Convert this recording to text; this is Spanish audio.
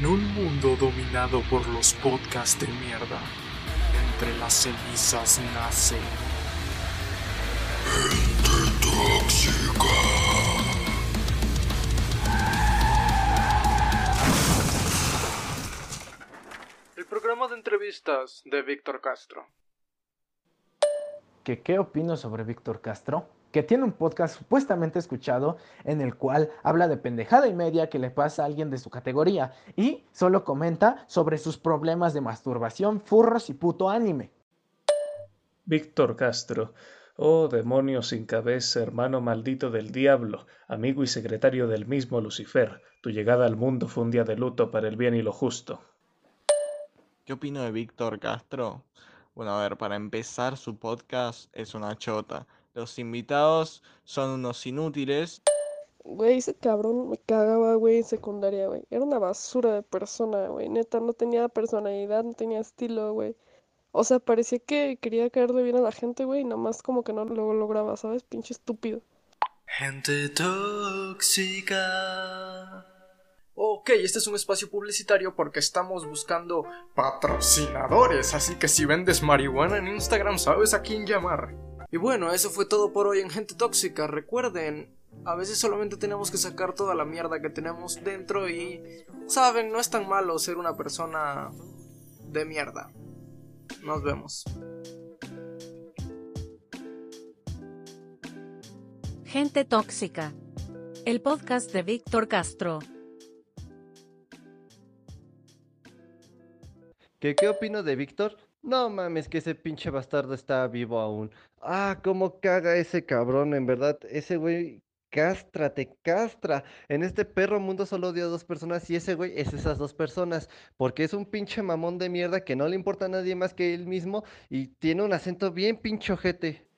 En un mundo dominado por los podcasts de mierda, entre las cenizas nace. Gente. El programa de entrevistas de Víctor Castro. ¿Qué, ¿Qué opino sobre Víctor Castro? que tiene un podcast supuestamente escuchado en el cual habla de pendejada y media que le pasa a alguien de su categoría y solo comenta sobre sus problemas de masturbación, furros y puto anime. Víctor Castro, oh demonio sin cabeza, hermano maldito del diablo, amigo y secretario del mismo Lucifer, tu llegada al mundo fue un día de luto para el bien y lo justo. ¿Qué opino de Víctor Castro? Bueno, a ver, para empezar, su podcast es una chota los invitados son unos inútiles. Güey, ese cabrón me cagaba, güey, en secundaria, güey. Era una basura de persona, güey. Neta, no tenía personalidad, no tenía estilo, güey. O sea, parecía que quería caerle bien a la gente, güey, y más como que no lo lograba, ¿sabes? Pinche estúpido. Gente tóxica. Ok, este es un espacio publicitario porque estamos buscando patrocinadores, así que si vendes marihuana en Instagram, sabes a quién llamar. Y bueno, eso fue todo por hoy en Gente Tóxica. Recuerden, a veces solamente tenemos que sacar toda la mierda que tenemos dentro y, saben, no es tan malo ser una persona de mierda. Nos vemos. Gente Tóxica. El podcast de Víctor Castro. ¿Qué, ¿Qué opino de Víctor? No mames, que ese pinche bastardo está vivo aún. Ah, cómo caga ese cabrón, en verdad. Ese güey castra, te castra. En este perro mundo solo odio a dos personas y ese güey es esas dos personas. Porque es un pinche mamón de mierda que no le importa a nadie más que él mismo y tiene un acento bien pinchojete.